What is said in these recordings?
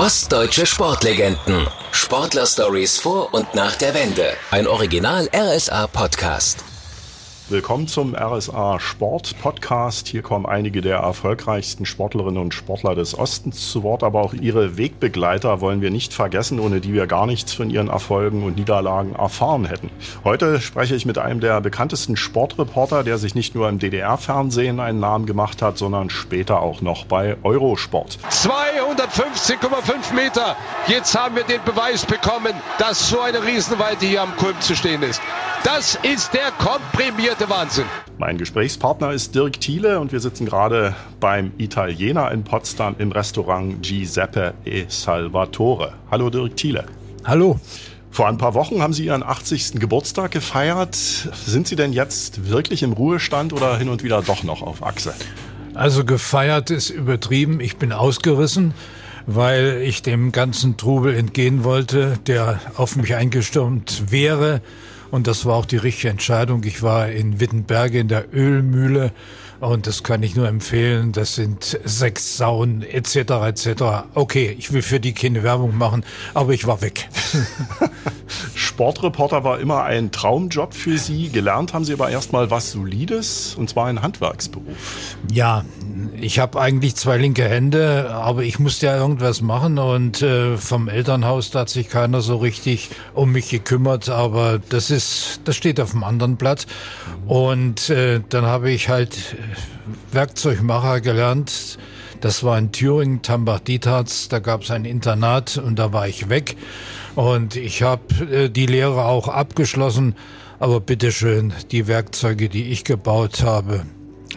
Ostdeutsche Sportlegenden. Sportler-Stories vor und nach der Wende. Ein Original RSA Podcast. Willkommen zum RSA Sport Podcast. Hier kommen einige der erfolgreichsten Sportlerinnen und Sportler des Ostens zu Wort, aber auch ihre Wegbegleiter wollen wir nicht vergessen, ohne die wir gar nichts von ihren Erfolgen und Niederlagen erfahren hätten. Heute spreche ich mit einem der bekanntesten Sportreporter, der sich nicht nur im DDR-Fernsehen einen Namen gemacht hat, sondern später auch noch bei Eurosport. 250,5 Meter. Jetzt haben wir den Beweis bekommen, dass so eine Riesenweite hier am Kulm zu stehen ist. Das ist der komprimierte Wahnsinn. Mein Gesprächspartner ist Dirk Thiele und wir sitzen gerade beim Italiener in Potsdam im Restaurant Giuseppe e Salvatore. Hallo Dirk Thiele. Hallo. Vor ein paar Wochen haben Sie Ihren 80. Geburtstag gefeiert. Sind Sie denn jetzt wirklich im Ruhestand oder hin und wieder doch noch auf Achse? Also gefeiert ist übertrieben. Ich bin ausgerissen, weil ich dem ganzen Trubel entgehen wollte, der auf mich eingestürmt wäre. Und das war auch die richtige Entscheidung. Ich war in Wittenberge in der Ölmühle und das kann ich nur empfehlen. Das sind sechs Saunen etc. etc. Okay, ich will für die keine Werbung machen, aber ich war weg. Sportreporter war immer ein Traumjob für Sie. Gelernt haben Sie aber erstmal was Solides und zwar ein Handwerksberuf. Ja, ich habe eigentlich zwei linke Hände, aber ich musste ja irgendwas machen und äh, vom Elternhaus da hat sich keiner so richtig um mich gekümmert, aber das ist, das steht auf dem anderen Blatt. Und äh, dann habe ich halt Werkzeugmacher gelernt. Das war in Thüringen, Tambach-Dietharz, da gab es ein Internat und da war ich weg. Und ich habe äh, die Lehre auch abgeschlossen, aber bitteschön, die Werkzeuge, die ich gebaut habe,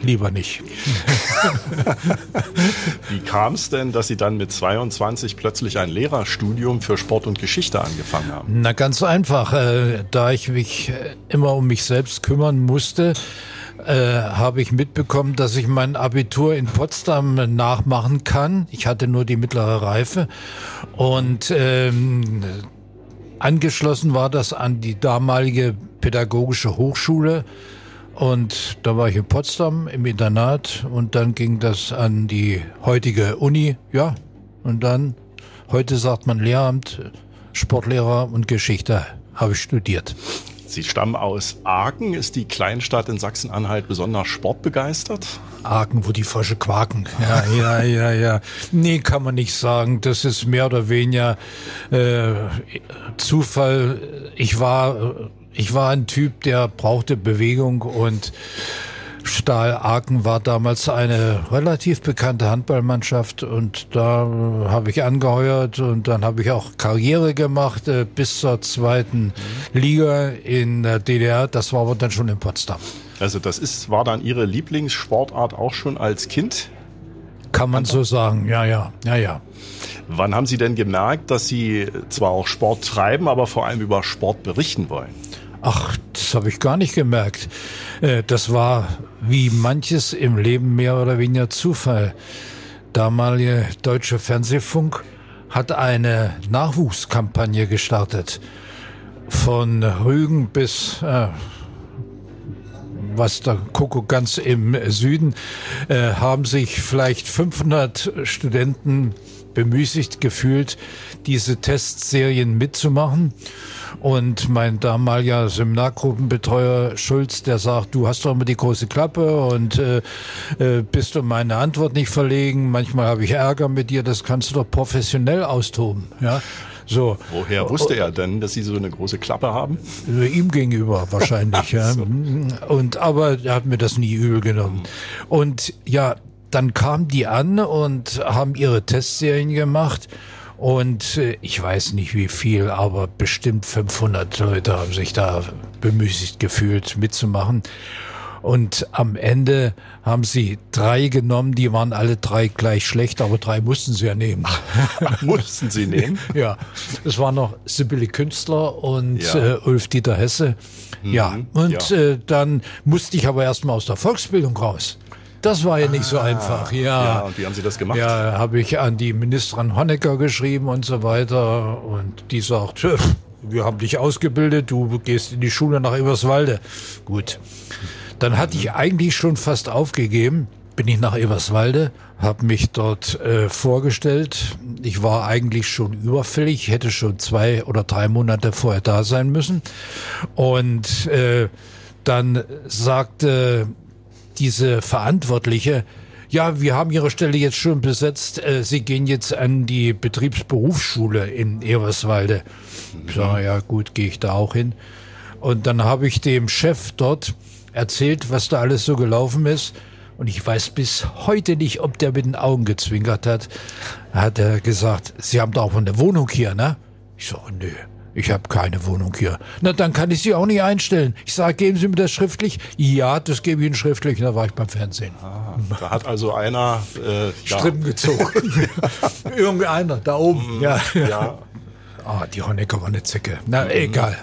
Lieber nicht. Wie kam es denn, dass Sie dann mit 22 plötzlich ein Lehrerstudium für Sport und Geschichte angefangen haben? Na ganz einfach, äh, da ich mich äh, immer um mich selbst kümmern musste, äh, habe ich mitbekommen, dass ich mein Abitur in Potsdam nachmachen kann. Ich hatte nur die mittlere Reife und ähm, angeschlossen war das an die damalige pädagogische Hochschule und da war ich in Potsdam im Internat und dann ging das an die heutige Uni, ja. Und dann, heute sagt man Lehramt, Sportlehrer und Geschichte habe ich studiert. Sie stammen aus Aachen. Ist die Kleinstadt in Sachsen-Anhalt besonders sportbegeistert? Aachen, wo die Frösche quaken. Ja, ja, ja, ja. Nee, kann man nicht sagen. Das ist mehr oder weniger äh, Zufall. Ich war ich war ein Typ, der brauchte Bewegung und Stahl Aachen war damals eine relativ bekannte Handballmannschaft und da habe ich angeheuert und dann habe ich auch Karriere gemacht äh, bis zur zweiten Liga in der DDR. Das war aber dann schon in Potsdam. Also das ist, war dann Ihre Lieblingssportart auch schon als Kind? Kann man so sagen, ja, ja, ja, ja. Wann haben Sie denn gemerkt, dass Sie zwar auch Sport treiben, aber vor allem über Sport berichten wollen? Ach, das habe ich gar nicht gemerkt. Äh, das war wie manches im Leben mehr oder weniger Zufall. Damalige Deutsche Fernsehfunk hat eine Nachwuchskampagne gestartet. Von Rügen bis äh, was der Kuckuck ganz im Süden, äh, haben sich vielleicht 500 Studenten bemüßigt gefühlt, diese Testserien mitzumachen. Und mein damaliger Seminargruppenbetreuer Schulz, der sagt, du hast doch immer die große Klappe und äh, äh, bist um meine Antwort nicht verlegen. Manchmal habe ich Ärger mit dir, das kannst du doch professionell austoben. Ja. So. Woher wusste er denn, dass Sie so eine große Klappe haben? Ihm gegenüber wahrscheinlich. ja. Und aber er hat mir das nie übel genommen. Und ja, dann kamen die an und haben ihre Testserien gemacht. Und äh, ich weiß nicht wie viel, aber bestimmt 500 Leute haben sich da bemüßigt gefühlt mitzumachen. Und am Ende haben sie drei genommen, die waren alle drei gleich schlecht, aber drei mussten sie ja nehmen. mussten sie nehmen? ja. Es waren noch Sibylle Künstler und ja. äh, Ulf Dieter Hesse. Mhm, ja. Und ja. Äh, dann musste ich aber erstmal aus der Volksbildung raus. Das war ja nicht ah, so einfach. Ja. ja. Und wie haben Sie das gemacht? Ja, habe ich an die Ministerin Honecker geschrieben und so weiter. Und die sagt, wir haben dich ausgebildet, du gehst in die Schule nach Eberswalde. Gut. Dann hatte ich eigentlich schon fast aufgegeben. bin ich nach Eberswalde, habe mich dort äh, vorgestellt. Ich war eigentlich schon überfällig, hätte schon zwei oder drei Monate vorher da sein müssen. Und äh, dann sagte diese Verantwortliche, ja, wir haben Ihre Stelle jetzt schon besetzt. Äh, Sie gehen jetzt an die Betriebsberufsschule in Eberswalde. Ich sage, ja gut, gehe ich da auch hin. Und dann habe ich dem Chef dort erzählt, was da alles so gelaufen ist. Und ich weiß bis heute nicht, ob der mit den Augen gezwinkert hat. Hat er gesagt, Sie haben da auch eine Wohnung hier, ne? Ich so, nö. Ich habe keine Wohnung hier. Na, dann kann ich Sie auch nicht einstellen. Ich sage, geben Sie mir das schriftlich? Ja, das gebe ich Ihnen schriftlich. Und da war ich beim Fernsehen. Ah, da hat also einer äh, Strippen gezogen. Irgendeiner da oben. Ja. ja. Ah, die Honecker war eine Zicke. Na, mhm. egal.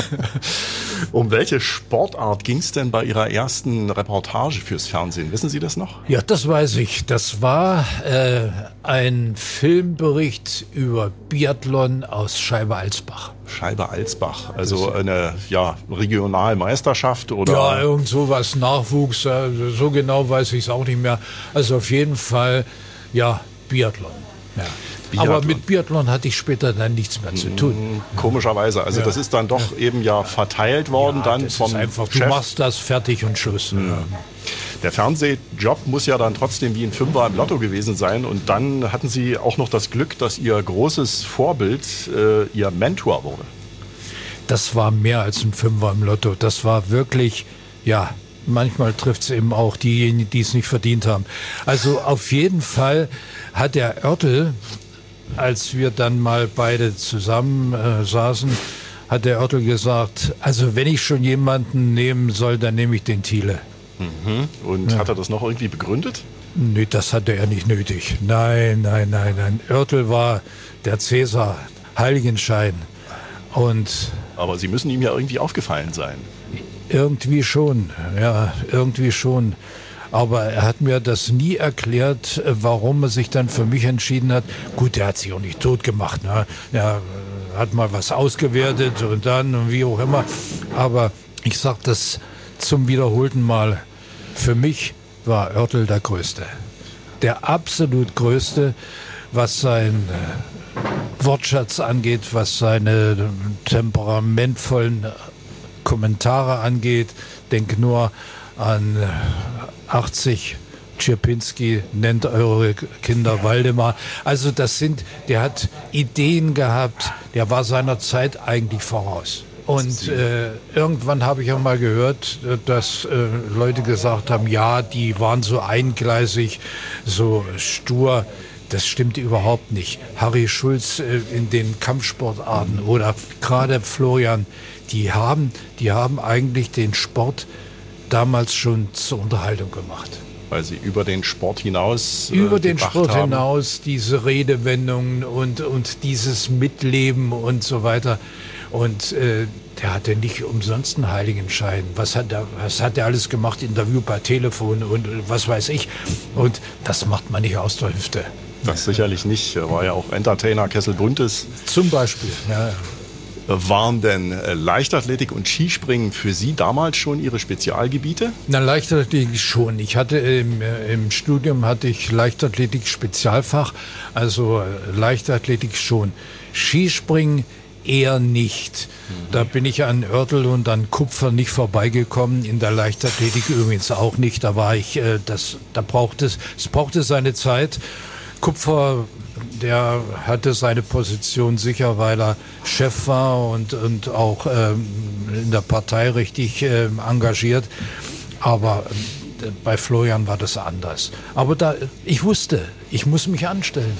um welche Sportart ging es denn bei Ihrer ersten Reportage fürs Fernsehen? Wissen Sie das noch? Ja, das weiß ich. Das war äh, ein Filmbericht über Biathlon aus Scheibe-Alsbach. Scheibe-Alsbach, also eine ja, Regionalmeisterschaft oder? Ja, irgend sowas, Nachwuchs, also so genau weiß ich es auch nicht mehr. Also auf jeden Fall, ja, Biathlon. Ja. Biathlon. Aber mit Biathlon hatte ich später dann nichts mehr zu tun. Mhm, komischerweise. Also ja. das ist dann doch eben ja verteilt worden ja, dann vom einfach, Chef. Du machst das fertig und Schluss. Mhm. Der Fernsehjob muss ja dann trotzdem wie ein Fünfer im Lotto gewesen sein. Und dann hatten Sie auch noch das Glück, dass Ihr großes Vorbild äh, Ihr Mentor wurde. Das war mehr als ein Fünfer im Lotto. Das war wirklich, ja, manchmal trifft es eben auch diejenigen, die es nicht verdient haben. Also auf jeden Fall hat der Örtel, als wir dann mal beide zusammen äh, saßen, hat der Örtel gesagt, also wenn ich schon jemanden nehmen soll, dann nehme ich den Thiele. Mhm. Und ja. hat er das noch irgendwie begründet? Nee, das hatte er nicht nötig. Nein, nein, nein, nein. Örtel war der Cäsar, Heiligenschein. Und Aber Sie müssen ihm ja irgendwie aufgefallen sein. Irgendwie schon, ja, irgendwie schon. Aber er hat mir das nie erklärt, warum er sich dann für mich entschieden hat. Gut, er hat sich auch nicht tot gemacht. Ne? Er hat mal was ausgewertet und dann und wie auch immer. Aber ich sage das zum wiederholten Mal. Für mich war Oertel der Größte. Der absolut Größte, was sein äh, Wortschatz angeht, was seine temperamentvollen Kommentare angeht. Denk nur an 80 Czerpinski nennt eure Kinder Waldemar. Also das sind, der hat Ideen gehabt, der war seiner Zeit eigentlich voraus. Und äh, irgendwann habe ich auch mal gehört, dass äh, Leute gesagt haben, ja, die waren so eingleisig, so stur. Das stimmt überhaupt nicht. Harry Schulz äh, in den Kampfsportarten oder gerade Florian, die haben, die haben eigentlich den Sport damals schon zur Unterhaltung gemacht. Weil sie über den Sport hinaus. Äh, über den Sport haben. hinaus diese Redewendungen und, und dieses Mitleben und so weiter. Und äh, der hatte nicht umsonst einen Heiligenschein. Was hat, er, was hat er alles gemacht? Interview per Telefon und was weiß ich. Und das macht man nicht aus der Hüfte. Das sicherlich nicht. Er war ja auch Entertainer Kessel Buntes. Zum Beispiel, ja. Waren denn äh, Leichtathletik und Skispringen für Sie damals schon Ihre Spezialgebiete? Na, Leichtathletik schon. Ich hatte im, äh, im Studium hatte ich Leichtathletik Spezialfach, also äh, Leichtathletik schon. Skispringen eher nicht. Mhm. Da bin ich an Oertel und an Kupfer nicht vorbeigekommen. In der Leichtathletik übrigens auch nicht. Da war ich, das, da brauchte es, es brauchte seine Zeit. Kupfer der hatte seine Position sicher, weil er Chef war und, und auch ähm, in der Partei richtig ähm, engagiert. Aber äh, bei Florian war das anders. Aber da, ich wusste, ich muss mich anstellen.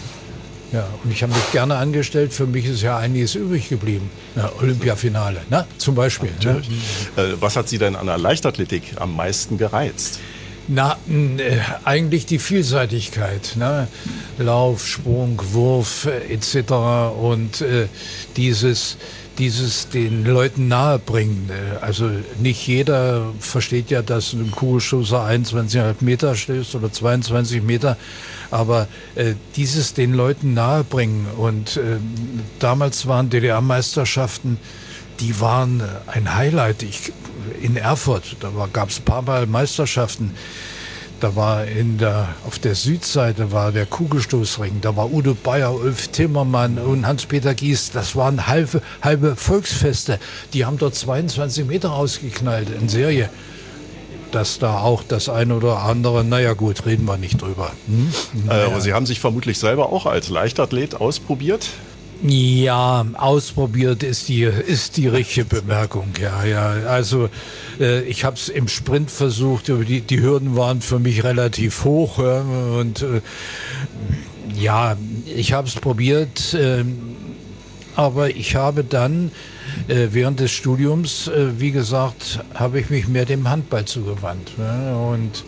Ja, und ich habe mich gerne angestellt. Für mich ist ja einiges übrig geblieben. Ja, Olympiafinale, ne? zum Beispiel. Ne? Äh, was hat Sie denn an der Leichtathletik am meisten gereizt? Na, äh, eigentlich die Vielseitigkeit. Ne? Lauf, Sprung, Wurf äh, etc. Und äh, dieses, dieses den Leuten nahebringen. Äh, also nicht jeder versteht ja, dass ein Kugelstoßer 21,5 Meter stößt oder 22 Meter. Aber äh, dieses den Leuten nahebringen. Und äh, damals waren DDR-Meisterschaften die waren ein Highlight. Ich, in Erfurt, da gab es ein paar Mal Meisterschaften. Da war in der, auf der Südseite war der Kugelstoßring, da war Udo Bayer, Ulf Timmermann und Hans-Peter Gies. Das waren halbe, halbe Volksfeste. Die haben dort 22 Meter ausgeknallt in Serie. Dass da auch das eine oder andere, naja gut, reden wir nicht drüber. Hm? Naja. Aber Sie haben sich vermutlich selber auch als Leichtathlet ausprobiert? Ja, ausprobiert ist die, ist die richtige Bemerkung. Ja, ja. Also äh, ich habe es im Sprint versucht. Die, die Hürden waren für mich relativ hoch. Ja, und äh, ja, ich habe es probiert. Äh, aber ich habe dann äh, während des Studiums, äh, wie gesagt, habe ich mich mehr dem Handball zugewandt. Ne? Und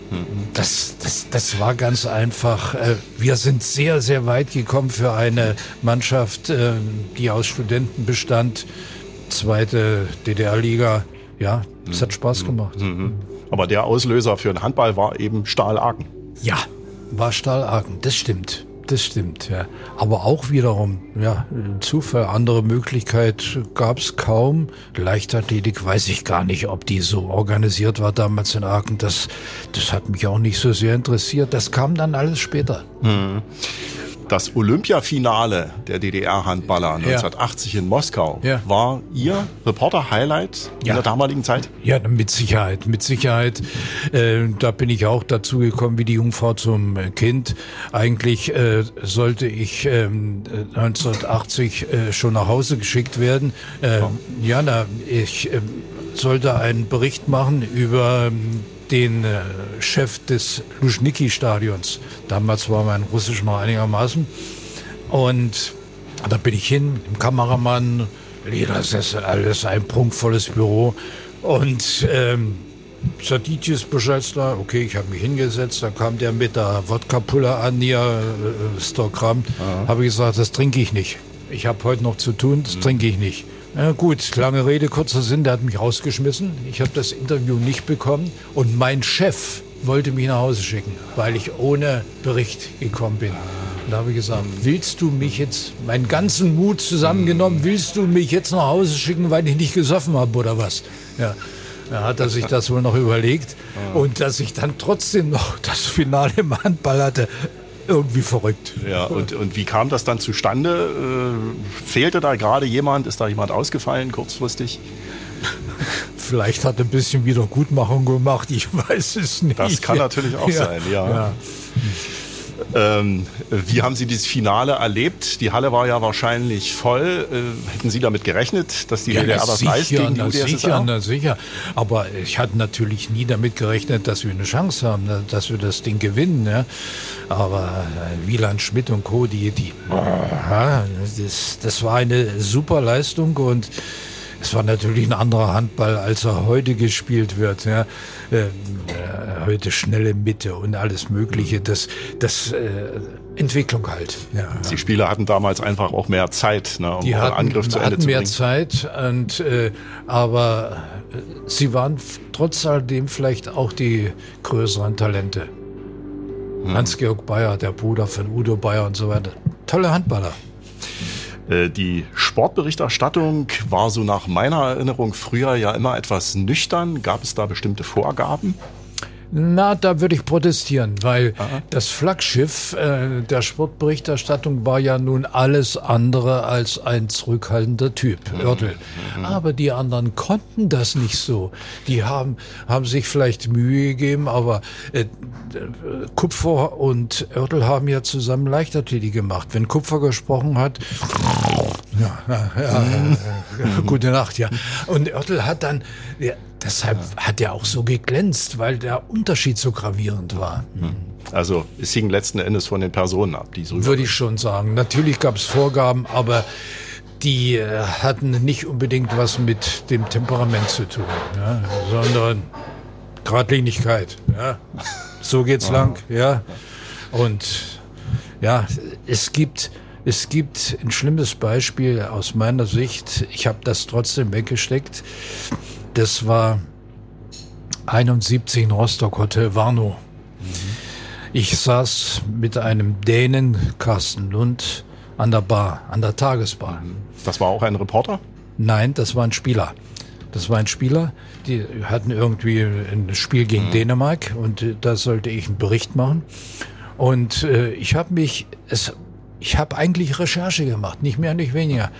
das, das, das war ganz einfach. Äh, wir sind sehr, sehr weit gekommen für eine Mannschaft, äh, die aus Studenten bestand. Zweite DDR-Liga. Ja, es hat Spaß gemacht. Mhm. Aber der Auslöser für den Handball war eben Stahl Aachen. Ja, war Stahl Aachen, das stimmt das stimmt, ja. Aber auch wiederum, ja, Zufall, andere Möglichkeit gab es kaum. Leichtathletik weiß ich gar nicht, ob die so organisiert war damals in Aachen. Das, das hat mich auch nicht so sehr interessiert. Das kam dann alles später. Hm das Olympiafinale der DDR-Handballer 1980 ja. in Moskau ja. war Ihr Reporter-Highlight in ja. der damaligen Zeit? Ja, mit Sicherheit, mit Sicherheit. Äh, da bin ich auch dazu gekommen wie die Jungfrau zum Kind. Eigentlich äh, sollte ich äh, 1980 äh, schon nach Hause geschickt werden. Ähm, ja, na, ich ähm, sollte einen Bericht machen über ähm, den äh, Chef des Luschniki-Stadions. Damals war mein Russisch noch einigermaßen. Und da bin ich hin, im Kameramann, Ledersessel, alles ein prunkvolles Büro. Und ähm, Sadidjes Bescheid da, okay, ich habe mich hingesetzt, da kam der mit der Wodka-Pulle an, hier, äh, Stockgramm. Habe ich gesagt, das trinke ich nicht. Ich habe heute noch zu tun, das mhm. trinke ich nicht. Ja, gut, lange Rede, kurzer Sinn, der hat mich rausgeschmissen. Ich habe das Interview nicht bekommen und mein Chef wollte mich nach Hause schicken, weil ich ohne Bericht gekommen bin. Und da habe ich gesagt, willst du mich jetzt, meinen ganzen Mut zusammengenommen, willst du mich jetzt nach Hause schicken, weil ich nicht gesoffen habe oder was? Ja. Da hat er sich das wohl noch überlegt. Und dass ich dann trotzdem noch das Finale im Handball hatte, irgendwie verrückt. Ja, und, und wie kam das dann zustande? Äh, fehlte da gerade jemand? Ist da jemand ausgefallen kurzfristig? Vielleicht hat er ein bisschen Wiedergutmachung gemacht, ich weiß es nicht. Das kann natürlich auch ja, sein, ja. ja. Ähm, wie haben Sie dieses Finale erlebt? Die Halle war ja wahrscheinlich voll. Äh, hätten Sie damit gerechnet, dass die ja, DDR das reißt gegen die UdSSR? Sicher, na, sicher. Aber ich hatte natürlich nie damit gerechnet, dass wir eine Chance haben, dass wir das Ding gewinnen. Ne? Aber äh, Wieland Schmidt und Co., die, die das, das war eine super Leistung und es war natürlich ein anderer Handball, als er heute gespielt wird. Ja. Äh, äh, heute schnelle Mitte und alles Mögliche. Das, das äh, Entwicklung halt. Ja, Die Spieler hatten damals einfach auch mehr Zeit, ne, um Die hatten, Angriff zu Ende zu bringen. mehr Zeit, und, äh, aber äh, sie waren trotz alledem vielleicht auch die größeren Talente. Hm. Hans-Georg Bayer, der Bruder von Udo Bayer und so weiter. Tolle Handballer. Äh, die Sportberichterstattung war so nach meiner Erinnerung früher ja immer etwas nüchtern. Gab es da bestimmte Vorgaben? Na, da würde ich protestieren, weil Aha. das Flaggschiff äh, der Sportberichterstattung war ja nun alles andere als ein zurückhaltender Typ, mhm. Oertel. Mhm. Aber die anderen konnten das nicht so. Die haben, haben sich vielleicht Mühe gegeben, aber äh, Kupfer und Oertel haben ja zusammen Leichtathletik gemacht. Wenn Kupfer gesprochen hat, ja, ja, ja, mhm. gute Nacht, ja. Und Oertel hat dann, ja, Deshalb ja. hat er auch so geglänzt, weil der Unterschied so gravierend war. Hm. Also es hing letzten Endes von den Personen ab, die so Würde ich schon sagen. Natürlich gab es Vorgaben, aber die äh, hatten nicht unbedingt was mit dem Temperament zu tun, ja, sondern Gradlinigkeit. Ja. So geht's lang, ja. Und ja, es gibt es gibt ein schlimmes Beispiel aus meiner Sicht. Ich habe das trotzdem weggesteckt. Das war 71 in Rostock, Hotel Warnow. Mhm. Ich saß mit einem Dänen, Carsten Lund, an der Bar, an der Tagesbar. Das war auch ein Reporter? Nein, das war ein Spieler. Das war ein Spieler, die hatten irgendwie ein Spiel gegen mhm. Dänemark und äh, da sollte ich einen Bericht machen. Und äh, ich habe mich, es, ich habe eigentlich Recherche gemacht, nicht mehr, nicht weniger.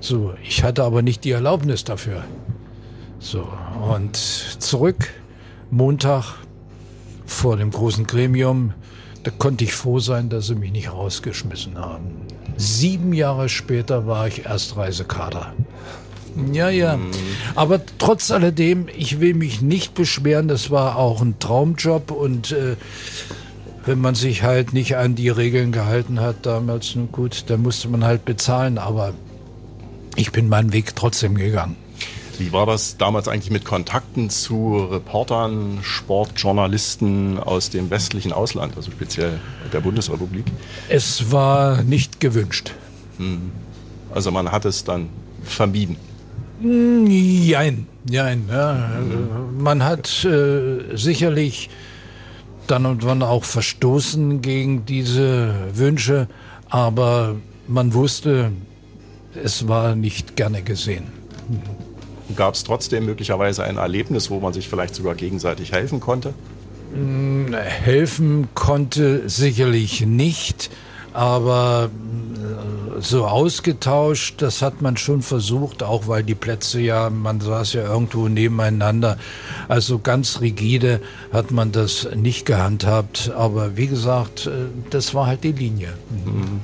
So, ich hatte aber nicht die Erlaubnis dafür. So, und zurück, Montag vor dem großen Gremium, da konnte ich froh sein, dass sie mich nicht rausgeschmissen haben. Sieben Jahre später war ich Erstreisekader. Ja, ja. Mhm. Aber trotz alledem, ich will mich nicht beschweren. Das war auch ein Traumjob und äh, wenn man sich halt nicht an die Regeln gehalten hat damals, nun gut, dann musste man halt bezahlen. Aber ich bin meinen Weg trotzdem gegangen. Wie war das damals eigentlich mit Kontakten zu Reportern, Sportjournalisten aus dem westlichen Ausland, also speziell der Bundesrepublik? Es war nicht gewünscht. Hm. Also man hat es dann vermieden. Nein, nein. Ja. Man hat äh, sicherlich dann und wann auch verstoßen gegen diese Wünsche, aber man wusste, es war nicht gerne gesehen. Gab es trotzdem möglicherweise ein Erlebnis, wo man sich vielleicht sogar gegenseitig helfen konnte? Hm, helfen konnte sicherlich nicht, aber so ausgetauscht, das hat man schon versucht, auch weil die Plätze ja, man saß ja irgendwo nebeneinander. Also ganz rigide hat man das nicht gehandhabt. Aber wie gesagt, äh, das war halt die Linie. Mhm.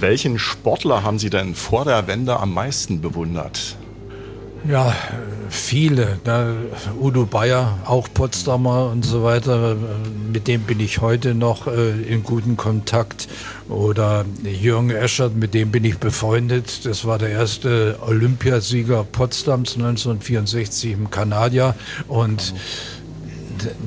Welchen Sportler haben Sie denn vor der Wende am meisten bewundert? Ja, viele. Ne? Udo Bayer, auch Potsdamer und so weiter. Mit dem bin ich heute noch äh, in guten Kontakt. Oder Jürgen Eschert, mit dem bin ich befreundet. Das war der erste Olympiasieger Potsdams 1964 im Kanadier. Und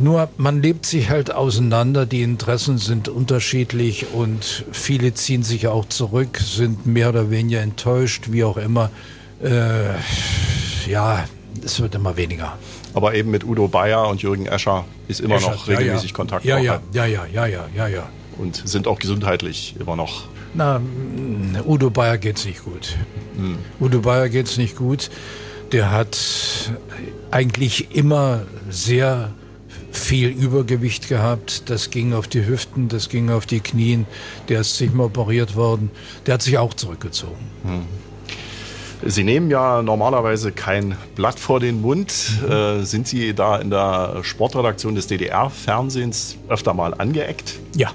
nur man lebt sich halt auseinander, die Interessen sind unterschiedlich und viele ziehen sich auch zurück, sind mehr oder weniger enttäuscht, wie auch immer. Äh, ja, es wird immer weniger. Aber eben mit Udo Bayer und Jürgen Escher ist immer Escher, noch regelmäßig ja, ja. Kontakt. Ja, ja, ja, ja, ja, ja, ja, ja. Und sind auch gesundheitlich immer noch. Na, Udo Bayer geht's nicht gut. Hm. Udo Bayer geht's nicht gut. Der hat eigentlich immer sehr viel Übergewicht gehabt. Das ging auf die Hüften, das ging auf die Knien. Der ist zigmal operiert worden. Der hat sich auch zurückgezogen. Hm. Sie nehmen ja normalerweise kein Blatt vor den Mund. Mhm. Äh, sind Sie da in der Sportredaktion des DDR-Fernsehens öfter mal angeeckt? Ja.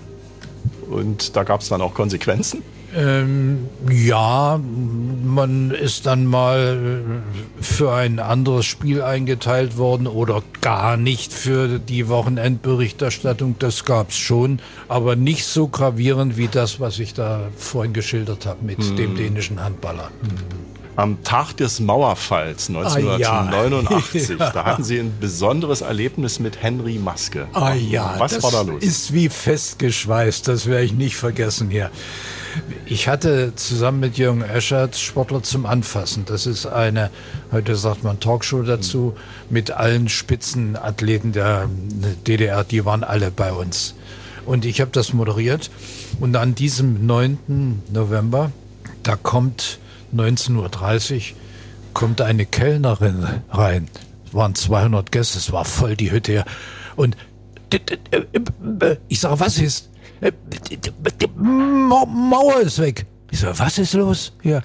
Und da gab es dann auch Konsequenzen? Ähm, ja, man ist dann mal äh, für ein anderes Spiel eingeteilt worden oder gar nicht für die Wochenendberichterstattung. Das gab es schon, aber nicht so gravierend wie das, was ich da vorhin geschildert habe mit hm. dem dänischen Handballer. Hm am Tag des Mauerfalls 1989. Ah, ja. Da hatten Sie ein besonderes Erlebnis mit Henry Maske. Ah ja, was das war da los? Ist wie festgeschweißt, das werde ich nicht vergessen hier. Ich hatte zusammen mit Jürgen Eschert Sportler zum Anfassen. Das ist eine, heute sagt man Talkshow dazu, mit allen Spitzenathleten der DDR, die waren alle bei uns. Und ich habe das moderiert. Und an diesem 9. November, da kommt 19.30 Uhr kommt eine Kellnerin rein. Es waren 200 Gäste, es war voll die Hütte. Und ich sage, was ist? Die Mauer ist weg. Ich sage, was ist los? Ja.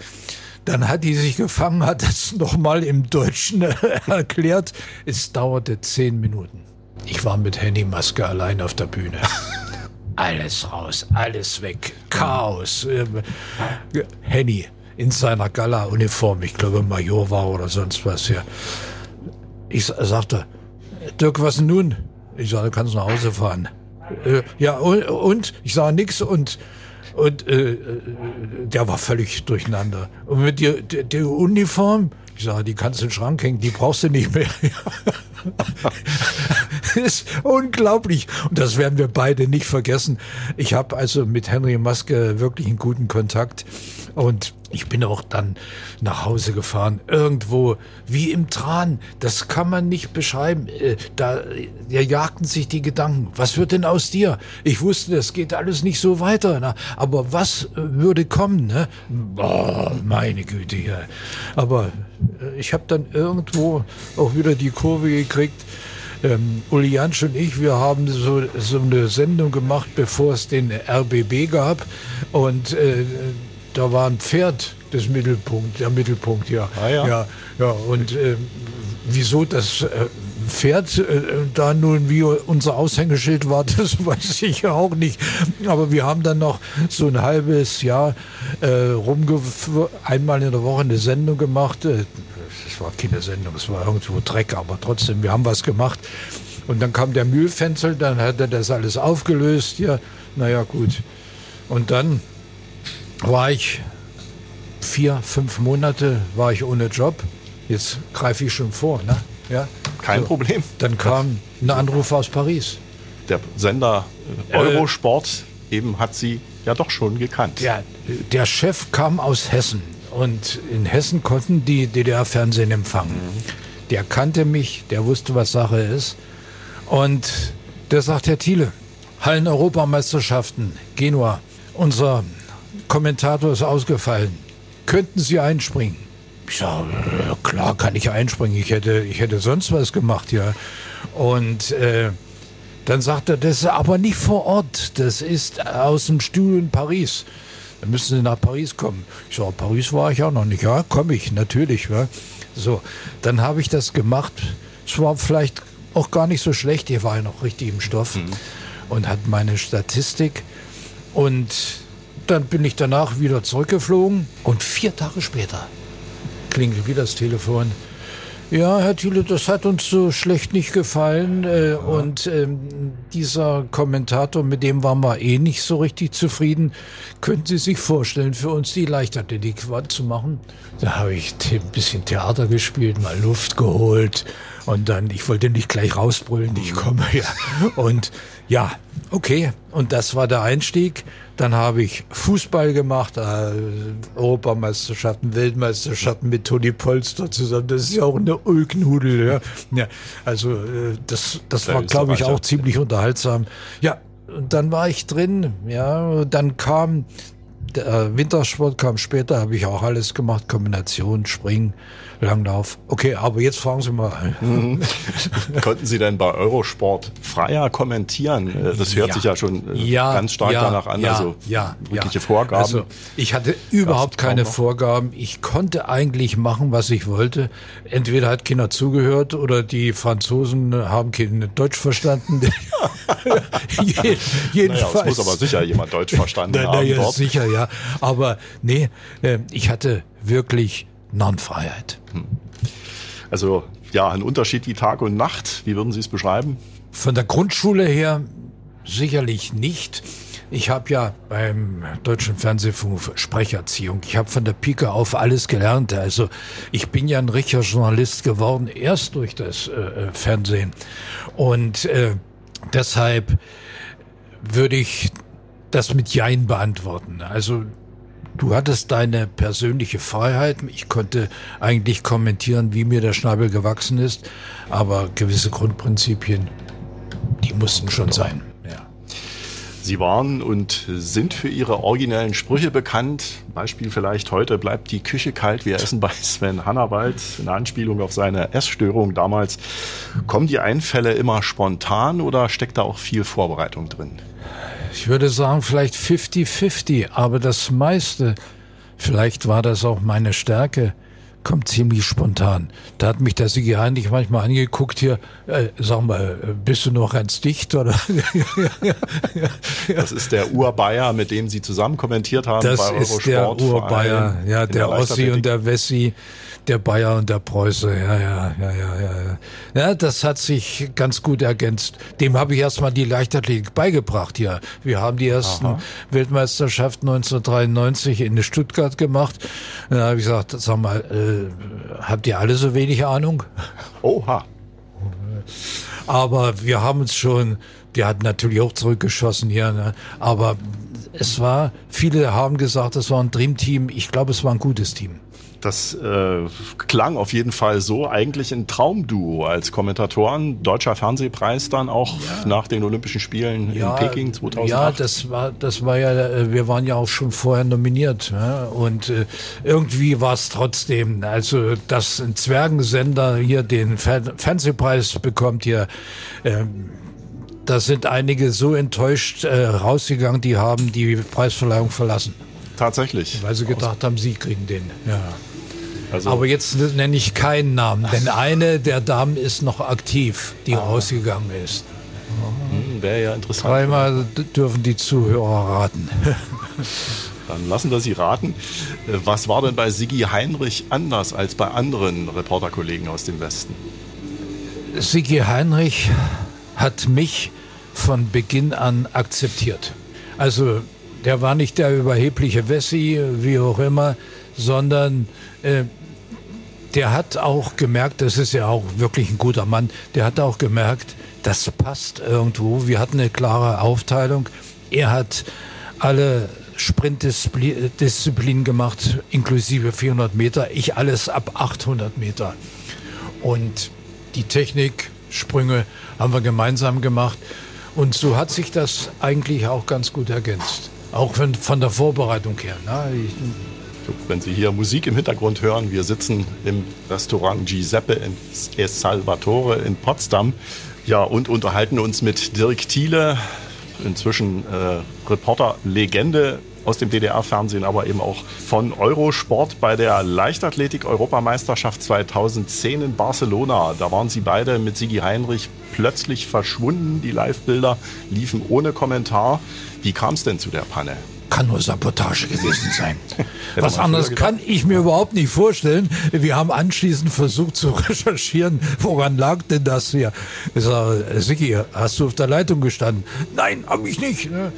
Dann hat die sich gefangen, hat das nochmal im Deutschen erklärt. Es dauerte zehn Minuten. Ich war mit Handymaske allein auf der Bühne. Alles raus, alles weg. Chaos. Henny, in seiner Gala-Uniform, ich glaube Major war oder sonst was hier. Ich sagte, Dirk, was nun? Ich sage, du kannst nach Hause fahren. Äh, ja, und, und? Ich sage nix und und äh, der war völlig durcheinander. Und mit der, der, der Uniform, ich sage, die kannst du in den Schrank hängen, die brauchst du nicht mehr. ist unglaublich. Und das werden wir beide nicht vergessen. Ich habe also mit Henry Maske wirklich einen guten Kontakt. Und ich bin auch dann nach Hause gefahren, irgendwo wie im Tran. Das kann man nicht beschreiben. Äh, da, da jagten sich die Gedanken. Was wird denn aus dir? Ich wusste, das geht alles nicht so weiter. Na, aber was äh, würde kommen? Ne? Boah, meine Güte. Ja. Aber äh, ich habe dann irgendwo auch wieder die Kurve gekriegt. Ähm, Uli Jansch und ich, wir haben so, so eine Sendung gemacht, bevor es den RBB gab. Und äh, da war ein Pferd das Mittelpunkt, der Mittelpunkt, ja. Ah, ja. ja, ja. Und äh, wieso das äh, Pferd äh, da nun wie unser Aushängeschild war, das weiß ich ja auch nicht. Aber wir haben dann noch so ein halbes Jahr äh, rumgeführt, einmal in der Woche eine Sendung gemacht. Äh, es war keine Sendung, es war irgendwo Dreck, aber trotzdem, wir haben was gemacht. Und dann kam der Mühlfenzel, dann hat er das alles aufgelöst. Ja, naja, gut. Und dann war ich vier, fünf Monate war ich ohne Job. Jetzt greife ich schon vor, ne? Ja. Kein so. Problem. Dann kam ein Anruf aus Paris. Der Sender äh, Eurosport äh, eben hat sie ja doch schon gekannt. Ja, der Chef kam aus Hessen und in Hessen konnten die DDR-Fernsehen empfangen. Mhm. Der kannte mich, der wusste, was Sache ist. Und der sagt, Herr Thiele, Hallen-Europameisterschaften, Genua, unser Kommentator ist ausgefallen. Könnten Sie einspringen? Ich sage, ja, klar kann ich einspringen. Ich hätte, ich hätte sonst was gemacht, ja. Und äh, dann sagt er, das ist aber nicht vor Ort. Das ist aus dem Stuhl in Paris. Dann müssen Sie nach Paris kommen. Ich sage, Paris war ich auch noch nicht. Ja, komme ich, natürlich. Ja. So, dann habe ich das gemacht. Es war vielleicht auch gar nicht so schlecht. Ich war ja noch richtig im Stoff mhm. und hat meine Statistik. Und dann bin ich danach wieder zurückgeflogen. Und vier Tage später klingelt wieder das Telefon. Ja, Herr Thiele, das hat uns so schlecht nicht gefallen. Äh, und ähm, dieser Kommentator, mit dem waren wir eh nicht so richtig zufrieden. Könnten Sie sich vorstellen, für uns die Leichtathletik zu machen? Da habe ich ein bisschen Theater gespielt, mal Luft geholt. Und dann, ich wollte nicht gleich rausbrüllen, ich komme ja. Und ja, okay. Und das war der Einstieg. Dann habe ich Fußball gemacht, äh, Europameisterschaften, Weltmeisterschaften mit Toni Polster zusammen. Das ist ja auch eine Ulknudel. Ja. ja also äh, das, das war, glaube ich, auch ziemlich unterhaltsam. Ja, und dann war ich drin. Ja, dann kam der Wintersport kam später, habe ich auch alles gemacht, Kombination, Springen. Langlauf. Okay, aber jetzt fragen Sie mal. Mhm. Konnten Sie denn bei Eurosport freier kommentieren? Äh, das hört ja. sich ja schon äh, ja, ganz stark ja, danach an. also ja, wirkliche Vorgaben. Also ich hatte überhaupt keine Vorgaben. Ich konnte eigentlich machen, was ich wollte. Entweder hat Kinder zugehört oder die Franzosen haben kein Deutsch verstanden. jedenfalls. Naja, es muss aber sicher jemand Deutsch verstanden na, haben. Na, sicher, ja. Aber nee, äh, ich hatte wirklich Non-Freiheit. Hm. Also ja, ein Unterschied wie Tag und Nacht. Wie würden Sie es beschreiben? Von der Grundschule her sicherlich nicht. Ich habe ja beim Deutschen Fernsehfunk Sprecherziehung, ich habe von der Pike auf alles gelernt. Also ich bin ja ein richtiger Journalist geworden, erst durch das äh, äh Fernsehen. Und äh, deshalb würde ich das mit Jein beantworten. Also Du hattest deine persönliche Freiheit. Ich konnte eigentlich kommentieren, wie mir der Schnabel gewachsen ist, aber gewisse Grundprinzipien, die mussten schon sein. Ja. Sie waren und sind für Ihre originellen Sprüche bekannt. Beispiel vielleicht heute bleibt die Küche kalt, wir essen bei Sven Hannawald. Eine Anspielung auf seine Essstörung damals. Kommen die Einfälle immer spontan oder steckt da auch viel Vorbereitung drin? Ich würde sagen, vielleicht 50-50, aber das meiste, vielleicht war das auch meine Stärke, kommt ziemlich spontan. Da hat mich der Sigi Heinrich manchmal angeguckt hier, äh, sag mal, bist du noch ganz dicht oder? das ist der Urbayer, mit dem Sie zusammen kommentiert haben das bei Eurosport. Das ist der Urbayer, ja, der, der Ossi und der Wessi der Bayer und der Preuße, ja, ja, ja, ja, ja. Ja, das hat sich ganz gut ergänzt. Dem habe ich erstmal die Leichtathletik beigebracht hier. Wir haben die ersten Aha. Weltmeisterschaften 1993 in Stuttgart gemacht. Da habe ich gesagt, sag mal, äh, habt ihr alle so wenig Ahnung? Oha. Aber wir haben uns schon, der hat natürlich auch zurückgeschossen hier, ne? aber es war, viele haben gesagt, es war ein Dreamteam. Ich glaube, es war ein gutes Team. Das äh, klang auf jeden Fall so. Eigentlich ein Traumduo als Kommentatoren. Deutscher Fernsehpreis dann auch ja. nach den Olympischen Spielen ja, in Peking 2008. Ja, das war, das war ja, äh, wir waren ja auch schon vorher nominiert. Ja? Und äh, irgendwie war es trotzdem, also dass ein Zwergensender hier den Fer Fernsehpreis bekommt hier. Ähm, da sind einige so enttäuscht äh, rausgegangen, die haben die Preisverleihung verlassen. Tatsächlich. Weil sie gedacht haben, sie kriegen den. Ja. Also Aber jetzt nenne ich keinen Namen, denn eine der Damen ist noch aktiv, die ah. rausgegangen ist. Hm, Wäre ja interessant. Dreimal dürfen die Zuhörer raten. Dann lassen wir Sie raten. Äh, was war denn bei Sigi Heinrich anders als bei anderen Reporterkollegen aus dem Westen? Sigi Heinrich hat mich von Beginn an akzeptiert. Also der war nicht der überhebliche Wessi, wie auch immer, sondern äh, der hat auch gemerkt, das ist ja auch wirklich ein guter Mann, der hat auch gemerkt, das passt irgendwo. Wir hatten eine klare Aufteilung. Er hat alle Sprintdisziplinen gemacht, inklusive 400 Meter. Ich alles ab 800 Meter. Und die Technik, Sprünge haben wir gemeinsam gemacht. Und so hat sich das eigentlich auch ganz gut ergänzt. Auch von, der Vorbereitung her. Ne? Ich, wenn Sie hier Musik im Hintergrund hören, wir sitzen im Restaurant Giuseppe in El Salvatore in Potsdam. Ja, und unterhalten uns mit Dirk Thiele, inzwischen äh, Reporter-Legende aus dem DDR-Fernsehen, aber eben auch von Eurosport bei der Leichtathletik-Europameisterschaft 2010 in Barcelona. Da waren sie beide mit Sigi Heinrich plötzlich verschwunden. Die Live-Bilder liefen ohne Kommentar. Wie kam es denn zu der Panne? Kann nur Sabotage gewesen sein. Was anderes kann ich mir überhaupt nicht vorstellen. Wir haben anschließend versucht zu recherchieren, woran lag denn das hier? Ich sage, Siki, hast du auf der Leitung gestanden? Nein, habe ich nicht. Ne?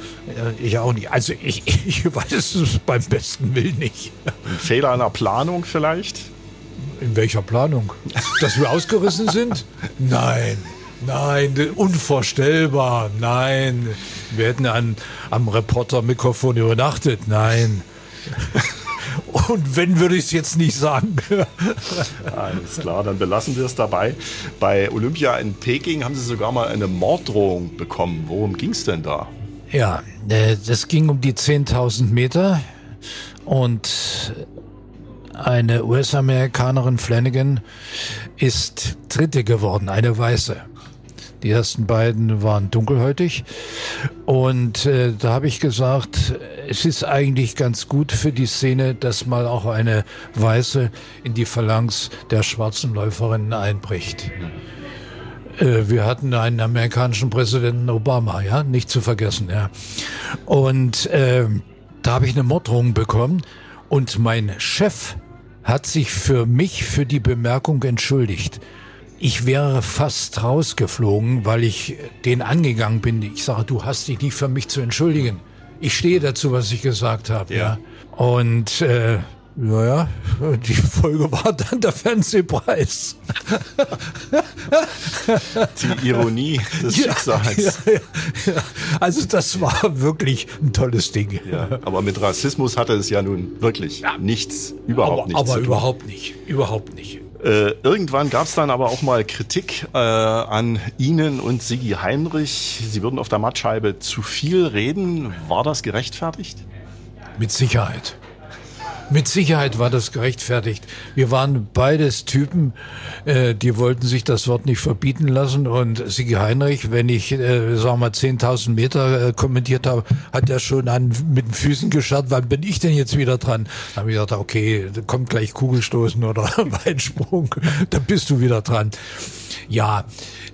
Ich auch nicht. Also ich, ich weiß es beim besten Willen nicht. Ein Fehler einer Planung vielleicht? In welcher Planung? Dass wir ausgerissen sind? Nein. Nein, unvorstellbar. Nein. Wir hätten an, am Reporter-Mikrofon übernachtet. Nein. Und wenn, würde ich es jetzt nicht sagen. Alles klar, dann belassen wir es dabei. Bei Olympia in Peking haben Sie sogar mal eine Morddrohung bekommen. Worum ging es denn da? Ja, äh, das ging um die 10.000 Meter und eine US-Amerikanerin Flanagan ist Dritte geworden, eine Weiße. Die ersten beiden waren dunkelhäutig. Und äh, da habe ich gesagt, es ist eigentlich ganz gut für die Szene, dass mal auch eine Weiße in die Phalanx der schwarzen Läuferinnen einbricht. Äh, wir hatten einen amerikanischen Präsidenten Obama, ja, nicht zu vergessen, ja. Und äh, da habe ich eine Morddrohung bekommen und mein Chef hat sich für mich für die Bemerkung entschuldigt. Ich wäre fast rausgeflogen, weil ich den angegangen bin. Ich sage, du hast dich nicht für mich zu entschuldigen. Ich stehe dazu, was ich gesagt habe. Ja. ja. Und äh, naja, die Folge war dann der Fernsehpreis. Die Ironie des ja, Schicksals. Ja, ja, also das war wirklich ein tolles Ding. aber mit Rassismus hatte es ja nun wirklich nichts, überhaupt aber, nichts aber zu tun. überhaupt nicht, überhaupt nicht. Äh, irgendwann gab es dann aber auch mal Kritik äh, an Ihnen und Sigi Heinrich. Sie würden auf der Mattscheibe zu viel reden. War das gerechtfertigt? Mit Sicherheit. Mit Sicherheit war das gerechtfertigt. Wir waren beides Typen, äh, die wollten sich das Wort nicht verbieten lassen. Und Sigi Heinrich, wenn ich, äh, sagen wir mal, 10.000 Meter äh, kommentiert habe, hat er schon an, mit den Füßen geschaut, wann bin ich denn jetzt wieder dran? Da habe ich gedacht, okay, kommt gleich Kugelstoßen oder Weitsprung, da bist du wieder dran. Ja,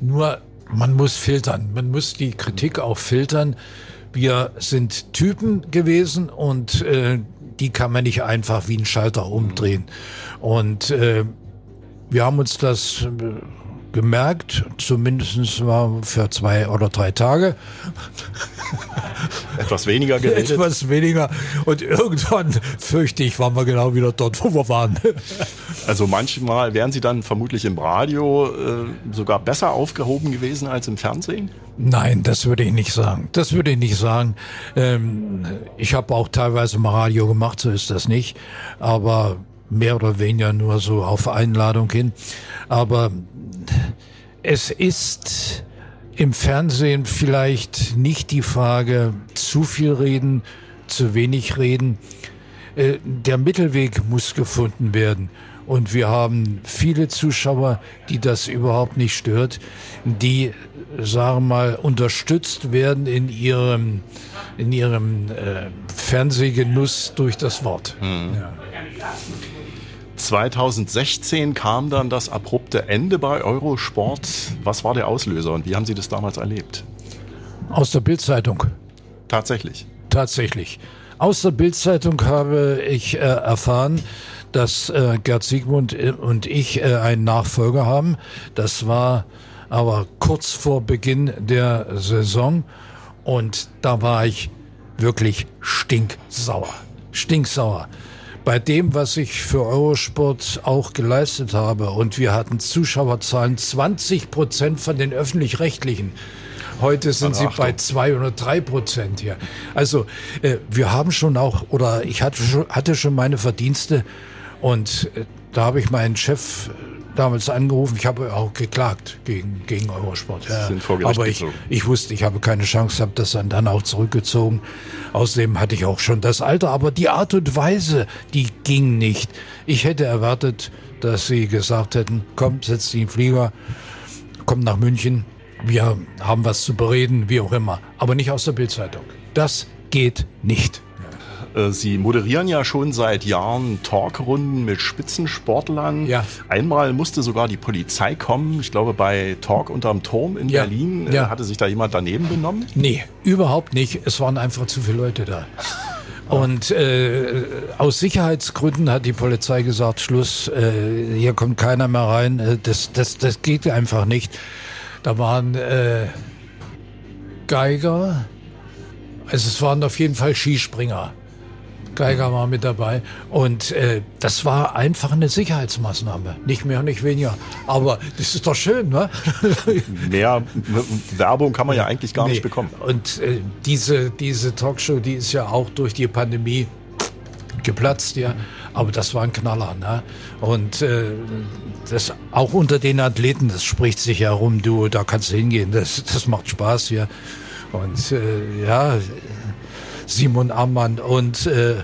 nur man muss filtern. Man muss die Kritik auch filtern. Wir sind Typen gewesen und äh, die kann man nicht einfach wie ein Schalter umdrehen. Und äh, wir haben uns das äh, gemerkt, zumindest war für zwei oder drei Tage. Etwas weniger geredet. Etwas weniger. Und irgendwann, fürchte ich, waren wir genau wieder dort, wo wir waren. Also manchmal wären Sie dann vermutlich im Radio äh, sogar besser aufgehoben gewesen als im Fernsehen? Nein, das würde ich nicht sagen. Das würde ich nicht sagen. Ähm, ich habe auch teilweise mal Radio gemacht, so ist das nicht. Aber mehr oder weniger nur so auf Einladung hin. Aber es ist im Fernsehen vielleicht nicht die Frage, zu viel reden, zu wenig reden. Äh, der Mittelweg muss gefunden werden. Und wir haben viele Zuschauer, die das überhaupt nicht stört, die, sagen wir mal, unterstützt werden in ihrem, in ihrem äh, Fernsehgenuss durch das Wort. Mhm. Ja. 2016 kam dann das abrupte Ende bei Eurosport. Was war der Auslöser und wie haben Sie das damals erlebt? Aus der Bildzeitung. Tatsächlich. Tatsächlich. Aus der Bildzeitung habe ich äh, erfahren, dass äh, Gerd Siegmund und ich äh, einen Nachfolger haben. Das war aber kurz vor Beginn der Saison und da war ich wirklich stinksauer. Stinksauer bei dem, was ich für Eurosport auch geleistet habe. Und wir hatten Zuschauerzahlen 20 Prozent von den öffentlich-rechtlichen. Heute sind sie bei zwei oder drei Prozent hier. Also äh, wir haben schon auch, oder ich hatte schon, hatte schon meine Verdienste und äh, da habe ich meinen Chef damals angerufen. Ich habe auch geklagt gegen, gegen Eurosport. Ja. Aber ich, ich wusste, ich habe keine Chance, habe das dann, dann auch zurückgezogen. Außerdem hatte ich auch schon das Alter. Aber die Art und Weise, die ging nicht. Ich hätte erwartet, dass sie gesagt hätten, komm, setz dich in den Flieger, komm nach München. Wir haben was zu bereden, wie auch immer. Aber nicht aus der Bildzeitung. Das geht nicht. Äh, Sie moderieren ja schon seit Jahren Talkrunden mit Spitzensportlern. Ja. Einmal musste sogar die Polizei kommen. Ich glaube, bei Talk unterm Turm in ja. Berlin äh, ja. hatte sich da jemand daneben benommen. Nee, überhaupt nicht. Es waren einfach zu viele Leute da. Und äh, aus Sicherheitsgründen hat die Polizei gesagt, Schluss, äh, hier kommt keiner mehr rein. Äh, das, das, das geht einfach nicht. Da waren äh, Geiger, also es waren auf jeden Fall Skispringer. Geiger war mit dabei. Und äh, das war einfach eine Sicherheitsmaßnahme. Nicht mehr, nicht weniger. Aber das ist doch schön, ne? Mehr Werbung kann man ja eigentlich gar nee. nicht bekommen. Und äh, diese, diese Talkshow, die ist ja auch durch die Pandemie geplatzt, ja. Aber das war ein Knaller, ne? Und äh, das auch unter den Athleten, das spricht sich herum, du, da kannst du hingehen, das, das macht Spaß hier. Und äh, ja, Simon Ammann und äh,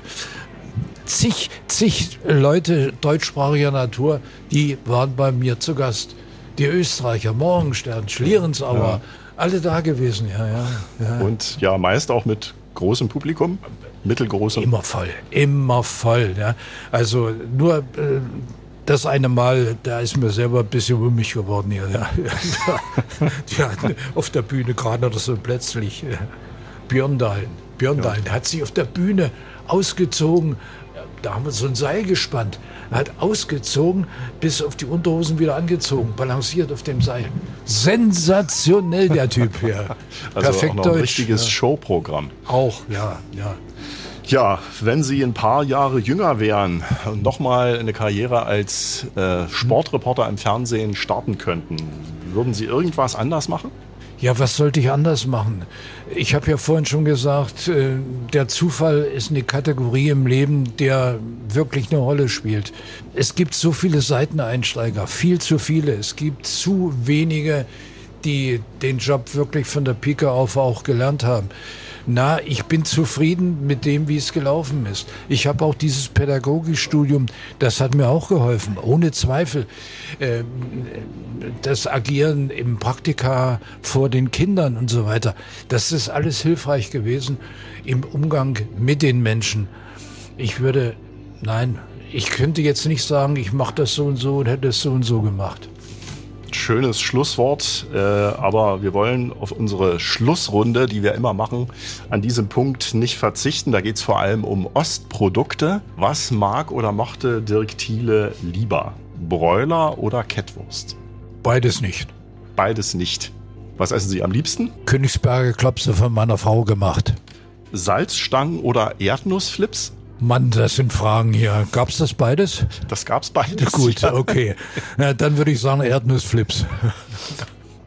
zig, zig Leute deutschsprachiger Natur, die waren bei mir zu Gast. Die Österreicher, Morgenstern, Schlierensauer, ja. alle da gewesen, ja, ja, ja. Und ja, meist auch mit großem Publikum, mittelgroßem. Immer voll, immer voll. Ja. Also nur äh, das eine Mal, da ist mir selber ein bisschen wummig geworden hier. Ja. Die hatten auf der Bühne gerade oder so plötzlich äh, Björn Dahlen. Björn ja. hat sich auf der Bühne ausgezogen. Da haben wir so ein Seil gespannt. Er hat ausgezogen, bis auf die Unterhosen wieder angezogen, balanciert auf dem Seil. Sensationell, der Typ hier. also Perfekt auch noch ein Deutsch. richtiges ja. Showprogramm. Auch, ja, ja. Ja, wenn Sie ein paar Jahre jünger wären und nochmal eine Karriere als äh, Sportreporter im Fernsehen starten könnten, würden Sie irgendwas anders machen? Ja, was sollte ich anders machen? Ich habe ja vorhin schon gesagt, äh, der Zufall ist eine Kategorie im Leben, der wirklich eine Rolle spielt. Es gibt so viele Seiteneinsteiger, viel zu viele. Es gibt zu wenige, die den Job wirklich von der Pike auf auch gelernt haben na, ich bin zufrieden mit dem, wie es gelaufen ist. Ich habe auch dieses Pädagogikstudium, das hat mir auch geholfen, ohne Zweifel. Ähm, das Agieren im Praktika vor den Kindern und so weiter, das ist alles hilfreich gewesen im Umgang mit den Menschen. Ich würde, nein, ich könnte jetzt nicht sagen, ich mache das so und so und hätte es so und so gemacht schönes Schlusswort, äh, aber wir wollen auf unsere Schlussrunde, die wir immer machen, an diesem Punkt nicht verzichten. Da geht es vor allem um Ostprodukte. Was mag oder mochte Dirk Thiele lieber? Bräuler oder Kettwurst? Beides nicht. Beides nicht. Was essen Sie am liebsten? Königsberger Klopse von meiner Frau gemacht. Salzstangen oder Erdnussflips? Mann, das sind Fragen hier. Gab's das beides? Das gab's beides. Gut, okay. Ja, dann würde ich sagen Erdnussflips.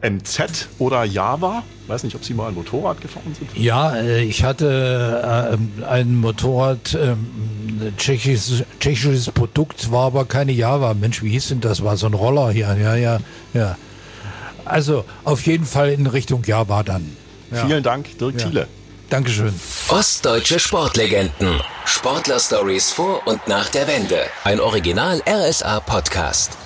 MZ oder Java? Weiß nicht, ob Sie mal ein Motorrad gefahren sind. Ja, äh, ich hatte äh, ein Motorrad, äh, tschechisches, tschechisches Produkt, war aber keine Java. Mensch, wie hieß denn das? War so ein Roller hier. Ja, ja, ja. Also auf jeden Fall in Richtung Java dann. Ja. Vielen Dank, Dirk ja. Thiele. Dankeschön. Ostdeutsche Sportlegenden. Sportler-Stories vor und nach der Wende. Ein Original RSA-Podcast.